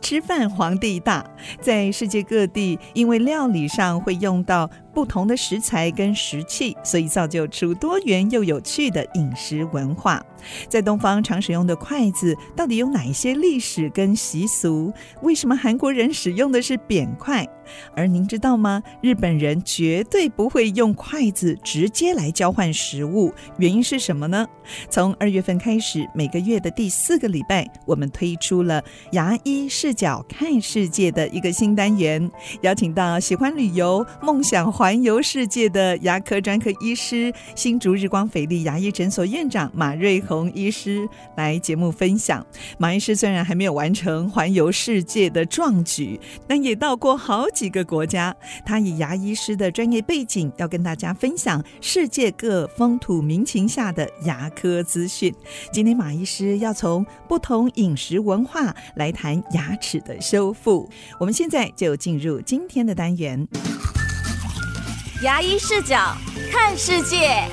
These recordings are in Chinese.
吃饭皇帝大，在世界各地，因为料理上会用到不同的食材跟食器，所以造就出多元又有趣的饮食文化。在东方常使用的筷子，到底有哪一些历史跟习俗？为什么韩国人使用的是扁筷？而您知道吗？日本人绝对不会用筷子直接来交换食物，原因是什么呢？从二月份开始，每个月的第四个礼拜，我们推出了牙医视角看世界的一个新单元，邀请到喜欢旅游、梦想环游世界的牙科专科医师，新竹日光斐丽牙医诊所院长马瑞红医师来节目分享。马医师虽然还没有完成环游世界的壮举，但也到过好几个国家。他以牙医师的专业背景，要跟大家分享世界各风土民情下的牙科资讯。今天马医师要从不同饮食文化来谈牙齿的修复，我们现在就进入今天的单元。牙医视角看世界。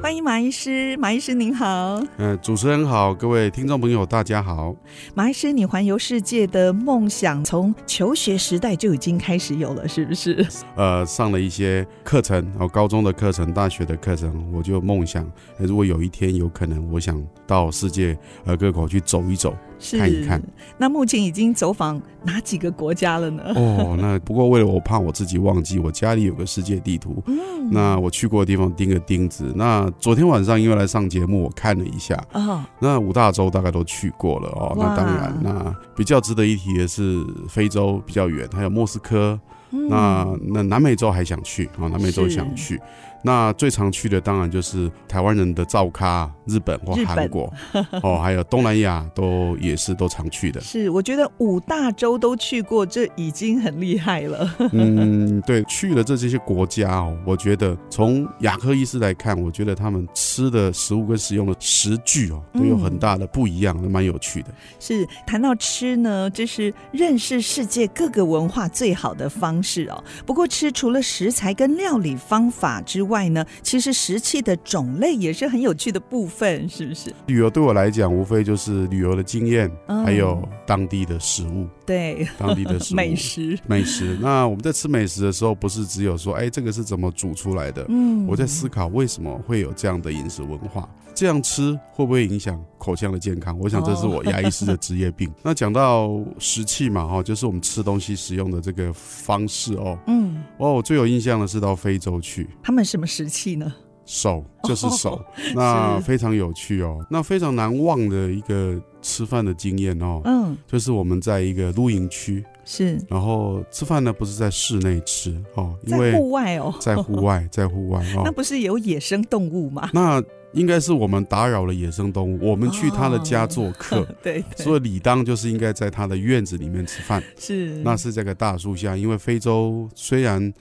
欢迎马医师，马医师您好。呃，主持人好，各位听众朋友大家好。马医师，你环游世界的梦想从求学时代就已经开始有了，是不是？呃，上了一些课程，然后高中的课程、大学的课程，我就梦想，如果有一天有可能，我想到世界呃各国去走一走。看一看，那目前已经走访哪几个国家了呢？哦，那不过为了我怕我自己忘记，我家里有个世界地图，嗯，那我去过的地方钉个钉子。那昨天晚上因为来上节目，我看了一下，哦，那五大洲大概都去过了哦。那当然，那比较值得一提的是非洲比较远，还有莫斯科。嗯、那那南美洲还想去啊？南美洲想去。那最常去的当然就是台湾人的灶咖，日本或韩国 哦，还有东南亚都也是都常去的。是，我觉得五大洲都去过，这已经很厉害了。嗯，对，去了这这些国家哦，我觉得从牙科医师来看，我觉得他们吃的食物跟使用的食具哦，都有很大的不一样，都蛮有趣的。是，谈到吃呢，这是认识世界各个文化最好的方式哦。不过吃除了食材跟料理方法之外，呢，其实食器的种类也是很有趣的部分，是不是？旅游对我来讲，无非就是旅游的经验，嗯、还有当地的食物。对，当地的美食，美食。那我们在吃美食的时候，不是只有说，哎，这个是怎么煮出来的？嗯，我在思考为什么会有这样的饮食文化，这样吃会不会影响口腔的健康？我想这是我牙医师的职业病。哦、那讲到食器嘛，哈，就是我们吃东西使用的这个方式哦。嗯，哦，我最有印象的是到非洲去，他们什么食器呢？手就是手，哦、那非常有趣哦。那非常难忘的一个吃饭的经验哦，嗯，就是我们在一个露营区，是，然后吃饭呢不是在室内吃哦，因为在户外哦，在户外，在户外哦，那不是有野生动物吗？那应该是我们打扰了野生动物，我们去他的家做客，哦、对，对，所以理当就是应该在他的院子里面吃饭，是，那是这个大树下，因为非洲虽然。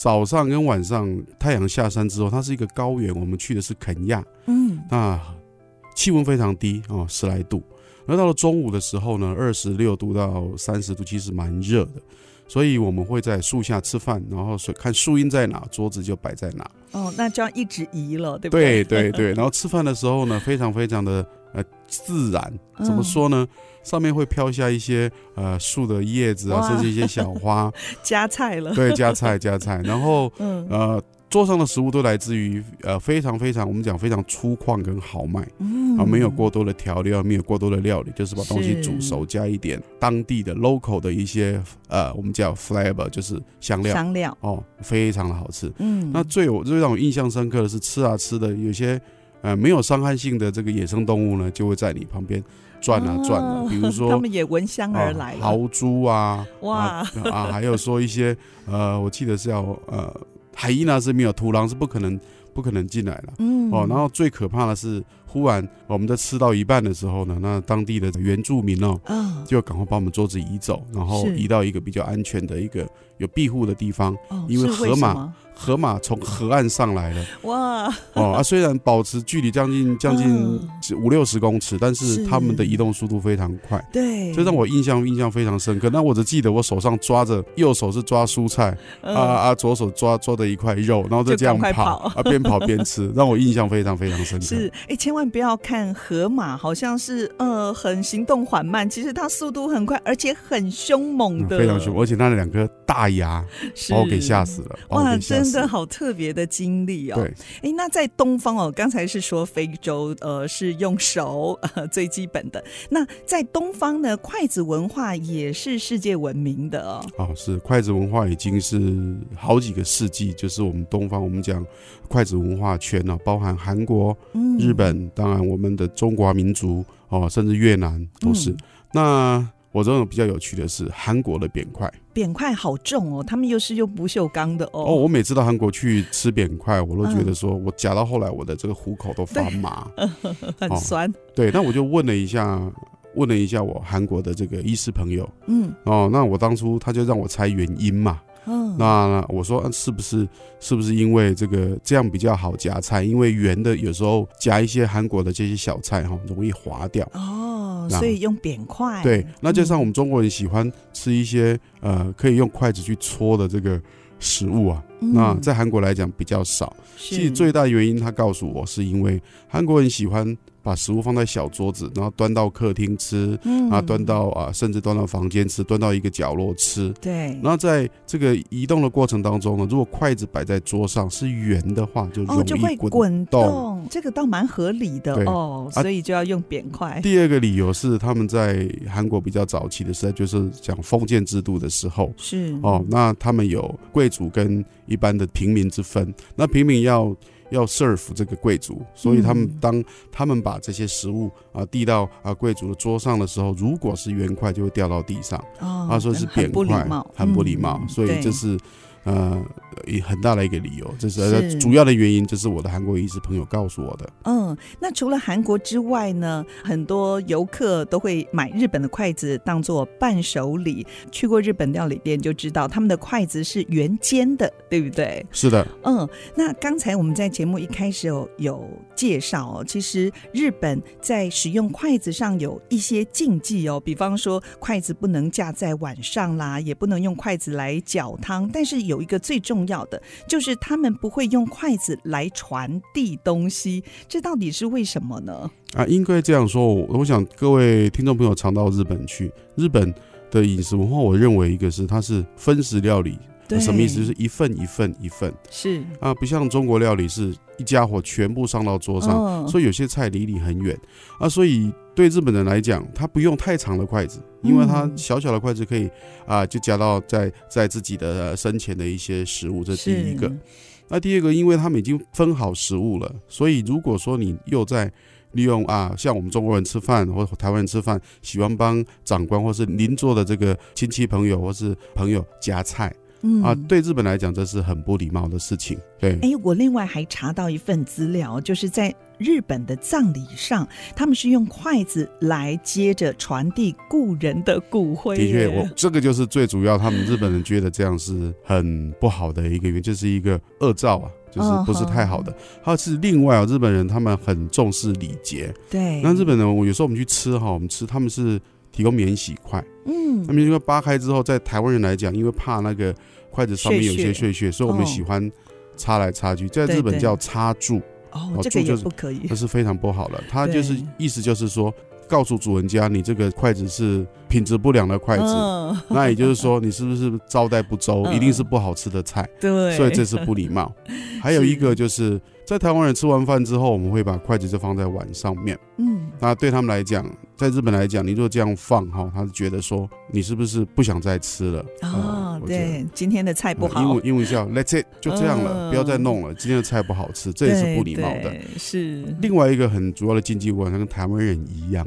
早上跟晚上太阳下山之后，它是一个高原。我们去的是肯亚，嗯，那气温非常低哦，十来度。而到了中午的时候呢，二十六度到三十度，其实蛮热的。所以我们会在树下吃饭，然后看树荫在哪，桌子就摆在哪。哦，那这样一直移了，对不对？对 对对。然后吃饭的时候呢，非常非常的呃自然。怎么说呢？嗯上面会飘下一些呃树的叶子啊，甚至一些小花，夹菜了。对，夹菜夹菜。然后，嗯、呃，桌上的食物都来自于呃非常非常我们讲非常粗犷跟豪迈，嗯、啊，没有过多的调料，没有过多的料理，就是把东西煮熟，加一点当地的 local 的一些呃我们叫 flavor，就是香料。香料哦，非常的好吃。嗯，那最有最让我印象深刻的是吃啊吃的有些呃没有伤害性的这个野生动物呢，就会在你旁边。转啊转啊，比如说 他们也闻香而来，豪猪啊，哇啊，啊，还有说一些呃，我记得是要呃，海伊娜是没有，土狼是不可能不可能进来了，嗯。哦，然后最可怕的是忽然我们在吃到一半的时候呢，那当地的原住民哦，哦就赶快把我们桌子移走，然后移到一个比较安全的一个有庇护的地方，哦、因为河马。河马从河岸上来了，哇！哦啊，虽然保持距离将近将近五六十公尺，但是他们的移动速度非常快，对，这让我印象印象非常深刻。那我只记得我手上抓着，右手是抓蔬菜，啊啊，左手抓抓着一块肉，然后就这样跑啊，边跑边吃，让我印象非常非常深刻。是，哎，千万万不要看河马，好像是呃很行动缓慢，其实它速度很快，而且很凶猛的，非常凶，而且它的两个大牙把我给吓死了，哇，真。的好特别的经历哦！对，哎，那在东方哦，刚才是说非洲，呃，是用手，呃，最基本的。那在东方呢，筷子文化也是世界闻名的哦。哦，是筷子文化已经是好几个世纪，就是我们东方，我们讲筷子文化圈呢，包含韩国、日本，嗯、当然我们的中华民族哦，甚至越南都是。嗯、那我认为比较有趣的是韩国的扁块，扁块好重哦，他们又是用不锈钢的哦。哦，我每次到韩国去吃扁块，我都觉得说我夹到后来，我的这个虎口都发麻，很酸。对，那我就问了一下，问了一下我韩国的这个医师朋友，嗯，哦，那我当初他就让我猜原因嘛。嗯，那我说是不是是不是因为这个这样比较好夹菜？因为圆的有时候夹一些韩国的这些小菜哈，容易滑掉。哦，所以用扁筷。对，那就像我们中国人喜欢吃一些呃可以用筷子去戳的这个食物啊，那在韩国来讲比较少。其实最大的原因，他告诉我是因为韩国人喜欢。把食物放在小桌子，然后端到客厅吃，嗯、啊，端到啊，甚至端到房间吃，端到一个角落吃。对。然后在这个移动的过程当中呢，如果筷子摆在桌上是圆的话，就容易滚动。哦、这个倒蛮合理的对哦，所以就要用扁筷。啊、第二个理由是他们在韩国比较早期的时候，就是讲封建制度的时候，是哦，那他们有贵族跟一般的平民之分，那平民要。要 serve 这个贵族，所以他们当他们把这些食物啊递到啊贵族的桌上的时候，如果是圆块就会掉到地上，他说是扁块，很不礼貌，所以这是。呃，很大的一个理由，这是主要的原因，这是我的韩国医师朋友告诉我的。嗯，那除了韩国之外呢，很多游客都会买日本的筷子当做伴手礼。去过日本料理店就知道，他们的筷子是圆尖的，对不对？是的。嗯，那刚才我们在节目一开始有有介绍哦，其实日本在使用筷子上有一些禁忌哦，比方说筷子不能架在碗上啦，也不能用筷子来搅汤，但是有。一个最重要的，就是他们不会用筷子来传递东西，这到底是为什么呢？啊，应该这样说，我想各位听众朋友常到日本去，日本的饮食文化，我认为一个是它是分食料理，对什么意思？就是一份一份一份，是啊，不像中国料理是一家伙全部上到桌上，哦、所以有些菜离你很远啊，所以。对日本人来讲，他不用太长的筷子，因为它小小的筷子可以啊、呃，就夹到在在自己的身前的一些食物。这是第一个。那第二个，因为他们已经分好食物了，所以如果说你又在利用啊，像我们中国人吃饭或台湾人吃饭，喜欢帮长官或是邻座的这个亲戚朋友或是朋友夹菜。嗯啊，对日本来讲，这是很不礼貌的事情。对，哎，我另外还查到一份资料，就是在日本的葬礼上，他们是用筷子来接着传递故人的骨灰。的确，我这个就是最主要，他们日本人觉得这样是很不好的一个原因，就是一个恶兆啊，就是不是太好的。还有是另外啊，日本人他们很重视礼节。对，那日本人，我有时候我们去吃哈，我们吃他们是。提供免洗筷，嗯，那免洗筷扒开之后，在台湾人来讲，因为怕那个筷子上面有些碎屑，所以我们喜欢插来插去，在日本叫插箸，哦，这个也不可以，那是非常不好的。他就是意思就是说，告诉主人家，你这个筷子是品质不良的筷子，那也就是说，你是不是招待不周，一定是不好吃的菜，对，所以这是不礼貌。还有一个就是。在台湾人吃完饭之后，我们会把筷子就放在碗上面。嗯，那对他们来讲，在日本来讲，你如果这样放哈，他是觉得说你是不是不想再吃了？哦，对，今天的菜不好。英文英文叫 Let's it，就这样了，不要再弄了。今天的菜不好吃，这也是不礼貌的。是。另外一个很主要的禁忌，我跟台湾人一样，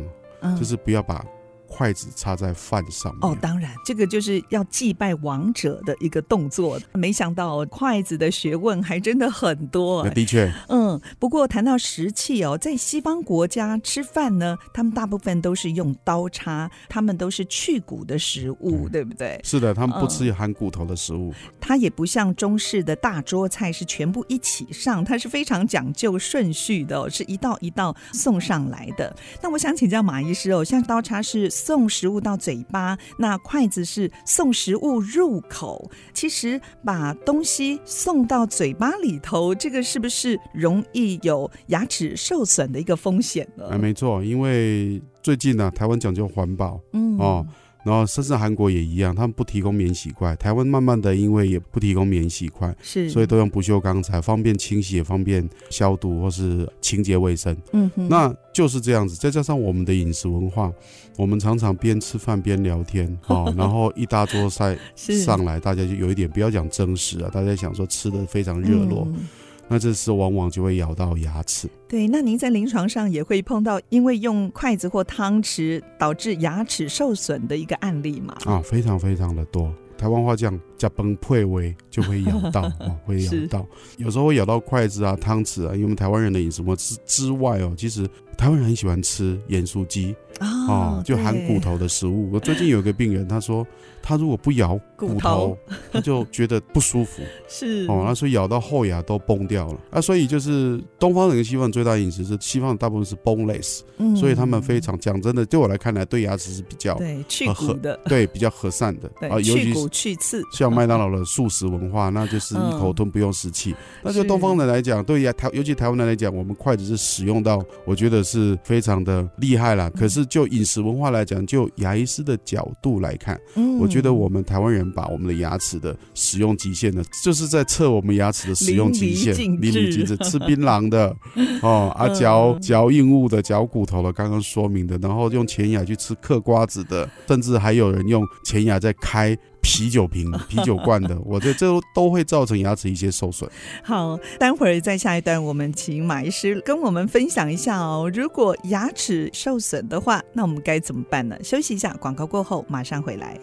就是不要把筷子插在饭上面。哦，当然，这个就是要祭拜王者的一个动作。没想到筷子的学问还真的很多。的确，嗯，不过谈到食器哦，在西方国家吃饭呢，他们大部分都是用刀叉，他们都是去骨的食物，对不对？是的，他们不吃含骨头的食物。嗯，它也不像中式的大桌菜是全部一起上，它是非常讲究顺序的哦，是一道一道送上来的。那我想请教马医师哦，像刀叉是送食物到嘴巴，那筷子是送食物入口。其实把东西送到嘴巴里头，这个是不是容易有牙齿受损的一个风险呢？啊，没错，因为最近呢、啊，台湾讲究环保，嗯哦。然后，甚至韩国也一样，他们不提供免洗筷。台湾慢慢的，因为也不提供免洗筷，是，所以都用不锈钢材，方便清洗，也方便消毒或是清洁卫生。嗯哼，那就是这样子。再加上我们的饮食文化，我们常常边吃饭边聊天 哦，然后一大桌菜上来，大家就有一点不要讲争食啊，大家想说吃的非常热络。嗯那这时往往就会咬到牙齿。对，那您在临床上也会碰到因为用筷子或汤匙导致牙齿受损的一个案例吗？啊，非常非常的多。台湾话讲“加崩配位”就会咬到 哦，会咬到。有时候会咬到筷子啊、汤匙啊。因为我们台湾人的饮食模式之外哦，其实台湾人很喜欢吃盐酥鸡。哦，就含骨头的食物。我最近有一个病人，他说他如果不咬骨头，他就觉得不舒服。是哦，那所以咬到后牙都崩掉了。啊，所以就是东方人跟西方人最大饮食是西方大部分是 boneless，嗯，所以他们非常讲真的，对我来看来，对牙齿是比较对去骨的，对比较和善的啊，尤其是去刺。像麦当劳的素食文化，那就是一口吞不用食器。那就东方人来讲，对牙台，尤其台湾人来讲，我们筷子是使用到，我觉得是非常的厉害啦。可是就饮食文化来讲，就牙医师的角度来看，嗯，我觉得我们台湾人把我们的牙齿的使用极限呢，就是在测我们牙齿的使用极限，淋漓尽致。吃槟榔的 哦，啊嚼嚼硬物的，嚼骨头的，刚刚说明的，然后用前牙去吃嗑瓜子的，甚至还有人用前牙在开。啤酒瓶、啤酒罐的，我觉得这都都会造成牙齿一些受损。好，待会儿在下一段，我们请马医师跟我们分享一下哦。如果牙齿受损的话，那我们该怎么办呢？休息一下，广告过后马上回来。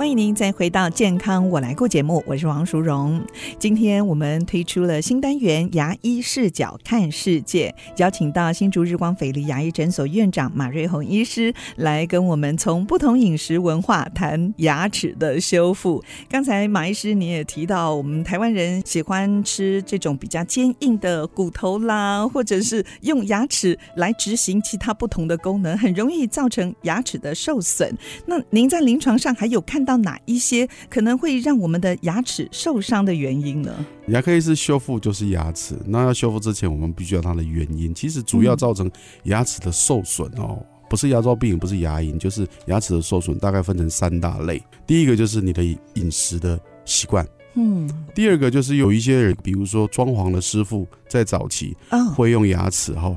欢迎您再回到《健康我来过》节目，我是王淑荣。今天我们推出了新单元“牙医视角看世界”，邀请到新竹日光斐丽牙医诊所院长马瑞红医师来跟我们从不同饮食文化谈牙齿的修复。刚才马医师你也提到，我们台湾人喜欢吃这种比较坚硬的骨头啦，或者是用牙齿来执行其他不同的功能，很容易造成牙齿的受损。那您在临床上还有看到到哪一些可能会让我们的牙齿受伤的原因呢？牙科医师修复就是牙齿，那要修复之前，我们必须要它的原因。其实主要造成牙齿的受损哦，不是牙周病，不是牙龈，就是牙齿的受损，大概分成三大类。第一个就是你的饮食的习惯，嗯，第二个就是有一些人，比如说装潢的师傅，在早期会用牙齿哈。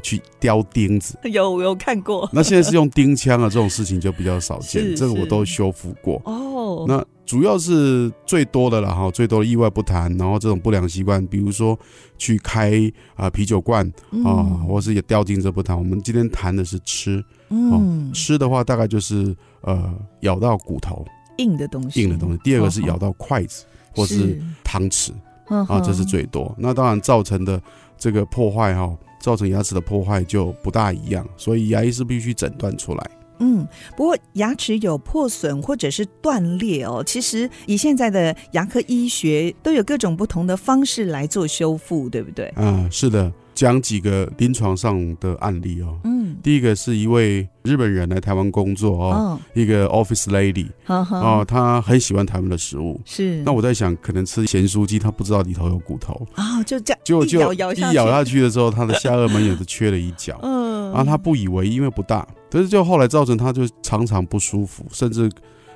去雕钉子，有有看过。那现在是用钉枪啊，这种事情就比较少见。这个我都修复过。哦，那主要是最多的了哈，最多的意外不谈。然后这种不良习惯，比如说去开啊啤酒罐啊，或是也雕钉子不谈。我们今天谈的是吃，嗯，吃的话大概就是呃咬到骨头，硬的东西，硬的东西。第二个是咬到筷子或是汤匙啊，这是最多。那当然造成的这个破坏哈。造成牙齿的破坏就不大一样，所以牙医是必须诊断出来。嗯，不过牙齿有破损或者是断裂哦，其实以现在的牙科医学都有各种不同的方式来做修复，对不对？啊，是的。讲几个临床上的案例哦。嗯，第一个是一位日本人来台湾工作哦，哦一个 office lady，哦，哦，他很喜欢台湾的食物。是，那我在想，可能吃咸酥鸡，他不知道里头有骨头啊，哦，就这样，就就一咬下去的时候，他的下颚门也是缺了一角。嗯，然后他不以为意，因为不大，可是就后来造成他就常常不舒服，甚至。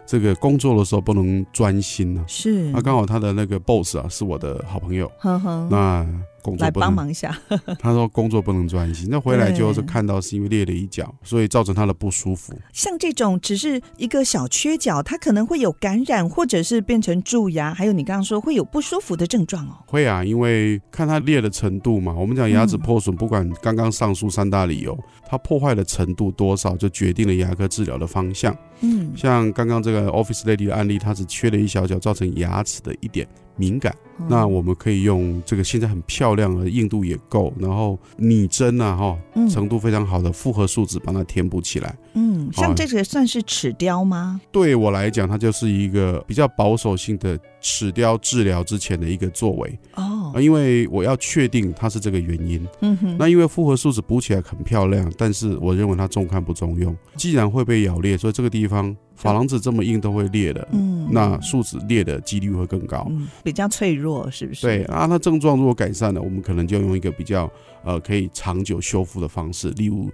这个工作的时候不能专心呢、啊，是。那刚好他的那个 boss 啊是我的好朋友，呵呵那工作不能来帮忙一下。他说工作不能专心，那回来就是看到是因为裂了一角，所以造成他的不舒服。像这种只是一个小缺角，它可能会有感染，或者是变成蛀牙，还有你刚刚说会有不舒服的症状哦。会啊，因为看它裂的程度嘛。我们讲牙齿破损，不管刚刚上述三大理由，它破坏的程度多少，就决定了牙科治疗的方向。嗯，像刚刚这个 Office Lady 的案例，它只缺了一小角，造成牙齿的一点敏感。嗯、那我们可以用这个现在很漂亮的硬度也够，然后拟真啊哈，程度非常好的复合树脂把它填补起来。嗯，像这个算是齿雕吗？对我来讲，它就是一个比较保守性的齿雕治疗之前的一个作为。哦，因为我要确定它是这个原因。嗯哼，那因为复合树脂补起来很漂亮，但是我认为它重看不中用。既然会被咬裂，所以这个地方。珐琅质这么硬都会裂的，嗯，那树脂裂的几率会更高，嗯，比较脆弱，是不是？对啊，那症状如果改善了，我们可能就用一个比较呃可以长久修复的方式，例如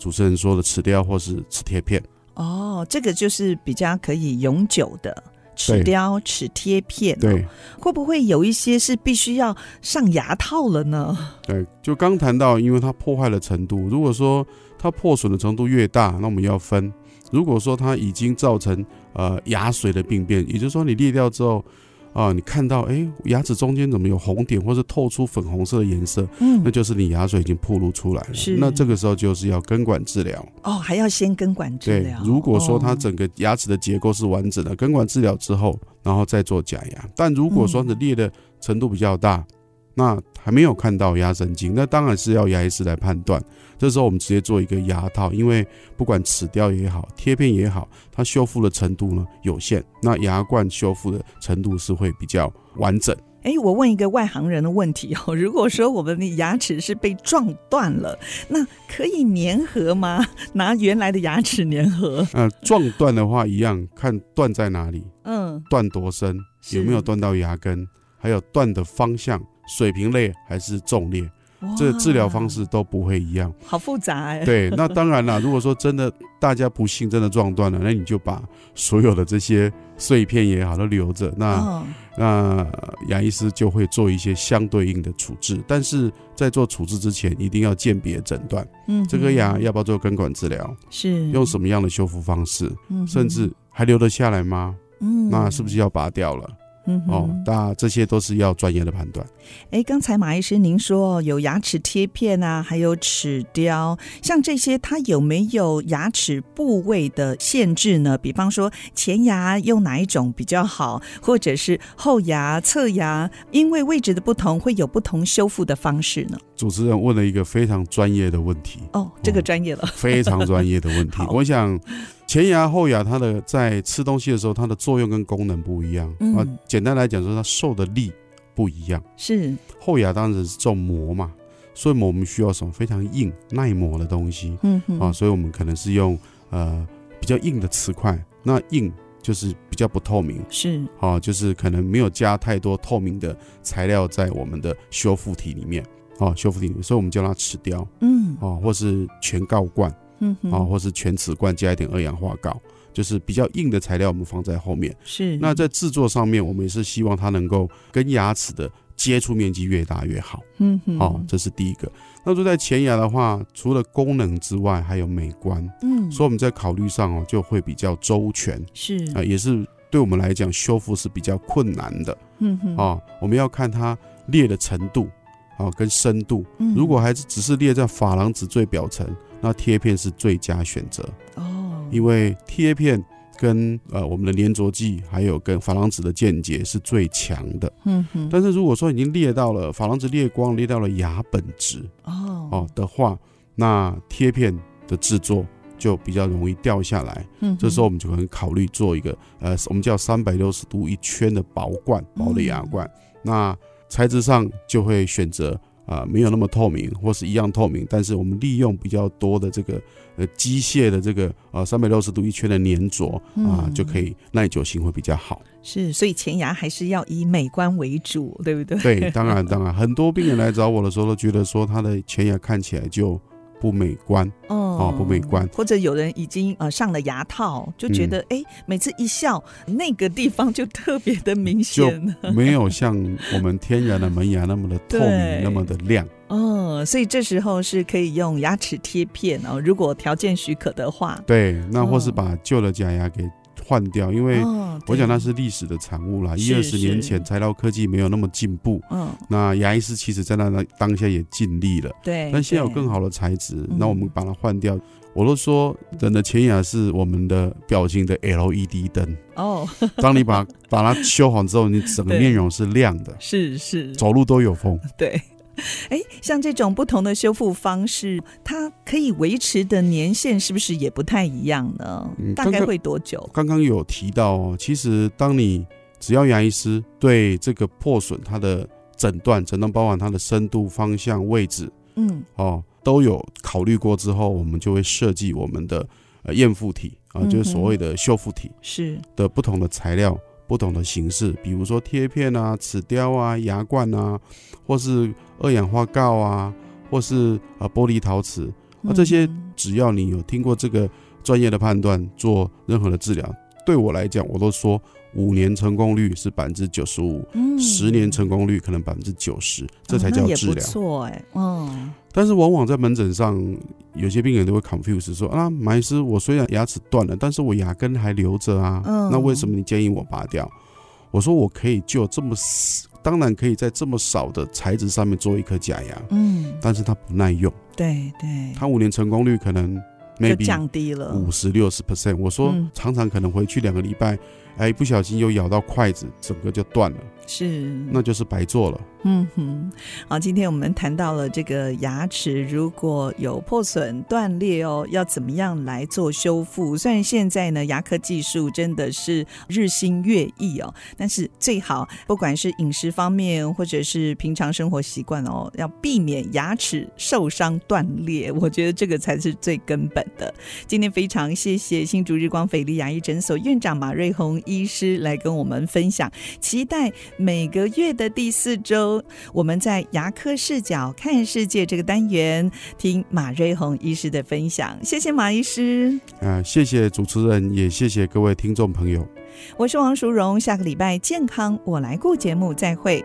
主持人说的齿雕或是齿贴片。哦，这个就是比较可以永久的齿雕、齿贴片。对，会不会有一些是必须要上牙套了呢？对，就刚谈到，因为它破坏的程度，如果说它破损的程度越大，那我们要分。如果说它已经造成呃牙髓的病变，也就是说你裂掉之后啊、呃，你看到哎牙齿中间怎么有红点或者透出粉红色的颜色，嗯，那就是你牙髓已经暴露出来了。是，那这个时候就是要根管治疗。哦，还要先根管治疗。对，如果说它整个牙齿的结构是完整的，根管治疗之后，然后再做假牙。但如果说你裂的程度比较大，那还没有看到牙神经，那当然是要牙医师来判断。这时候我们直接做一个牙套，因为不管齿雕也好，贴片也好，它修复的程度呢有限，那牙冠修复的程度是会比较完整。哎，我问一个外行人的问题哦，如果说我们的牙齿是被撞断了，那可以粘合吗？拿原来的牙齿粘合？呃，撞断的话一样，看断在哪里，嗯，断多深，有没有断到牙根，还有断的方向，水平裂还是纵裂。这治疗方式都不会一样，好复杂哎。对，那当然了，如果说真的大家不幸真的撞断了，那你就把所有的这些碎片也好都留着，那、哦、那牙医师就会做一些相对应的处置。但是在做处置之前，一定要鉴别诊断，嗯，这颗牙要不要做根管治疗？是用什么样的修复方式？嗯，甚至还留得下来吗？嗯，那是不是要拔掉了？嗯，哦，那这些都是要专业的判断。哎，刚才马医师您说有牙齿贴片啊，还有齿雕，像这些它有没有牙齿部位的限制呢？比方说前牙用哪一种比较好，或者是后牙、侧牙，因为位置的不同，会有不同修复的方式呢？主持人问了一个非常专业的问题。哦，这个专业了，哦、非常专业的问题。我想。前牙后牙，它的在吃东西的时候，它的作用跟功能不一样。嗯，啊，简单来讲说，它受的力不一样。是后牙当然是重磨嘛，所以我们需要什么非常硬耐磨的东西。嗯哼啊，所以我们可能是用呃比较硬的瓷块。那硬就是比较不透明。是啊，就是可能没有加太多透明的材料在我们的修复体里面。啊，修复体里面，所以我们叫它齿雕。嗯啊，或是全锆冠。嗯，啊，或是全瓷冠加一点二氧化锆，就是比较硬的材料，我们放在后面。是，那在制作上面，我们也是希望它能够跟牙齿的接触面积越大越好。嗯哼，好，这是第一个。那说在前牙的话，除了功能之外，还有美观。嗯，所以我们在考虑上哦，就会比较周全。是啊，也是对我们来讲修复是比较困难的。嗯哼，啊，我们要看它裂的程度啊，跟深度。如果还是只是裂在珐琅质最表层。那贴片是最佳选择哦，因为贴片跟呃我们的粘着剂还有跟珐琅质的间接是最强的。嗯哼。但是如果说已经裂到了珐琅质裂光，裂到了牙本质哦哦的话，那贴片的制作就比较容易掉下来。嗯。这时候我们就可能考虑做一个呃我们叫三百六十度一圈的薄冠薄的牙冠。那材质上就会选择。啊、呃，没有那么透明，或是一样透明，但是我们利用比较多的这个呃机械的这个呃三百六十度一圈的粘着啊、呃，就可以耐久性会比较好。是，所以前牙还是要以美观为主，对不对？对，当然当然，很多病人来找我的时候都觉得说他的前牙看起来就不美观哦，不美观。或者有人已经呃上了牙套，就觉得哎、嗯，每次一笑那个地方就特别的明显，没有像我们天然的门牙那么的透明，那么的亮。哦，所以这时候是可以用牙齿贴片哦，如果条件许可的话。对，那或是把旧的假牙给。换掉，因为我想那是历史的产物啦。一二十年前，材料科技没有那么进步。嗯，那牙医师其实在那当下也尽力了。对，但现在有更好的材质，那我们把它换掉。我都说，人的前牙是我们的表情的 LED 灯。哦，当你把把它修好之后，你整个面容是亮的。是是，走路都有风。对。哎，像这种不同的修复方式，它可以维持的年限是不是也不太一样呢？嗯，大概会多久？刚刚有提到哦，其实当你只要牙医师对这个破损它的诊断，诊断包含它的深度、方向、位置，嗯，哦，都有考虑过之后，我们就会设计我们的呃赝复体啊，就是所谓的修复体，是的不同的材料。不同的形式，比如说贴片啊、齿雕啊、牙冠啊，或是二氧化锆啊，或是啊玻璃陶瓷，啊这些只要你有听过这个专业的判断，做任何的治疗，对我来讲，我都说五年成功率是百分之九十五，十年成功率可能百分之九十，这才叫治疗。错哎，嗯。但是往往在门诊上，有些病人都会 confuse 说啊，马医师，我虽然牙齿断了，但是我牙根还留着啊。嗯。那为什么你建议我拔掉？我说我可以就这么，当然可以在这么少的材质上面做一颗假牙。嗯。但是它不耐用。对对。它五年成功率可能 maybe 降低了五十六十 percent。我说常常可能回去两个礼拜，哎，不小心又咬到筷子，整个就断了。是。那就是白做了。嗯哼，好，今天我们谈到了这个牙齿如果有破损断裂哦，要怎么样来做修复？虽然现在呢，牙科技术真的是日新月异哦，但是最好不管是饮食方面或者是平常生活习惯哦，要避免牙齿受伤断裂，我觉得这个才是最根本的。今天非常谢谢新竹日光斐丽牙医诊所院长马瑞红医师来跟我们分享，期待每个月的第四周。我们在牙科视角看世界这个单元，听马瑞红医师的分享。谢谢马医师。啊，谢谢主持人，也谢谢各位听众朋友。我是王淑荣，下个礼拜健康我来顾节目再会。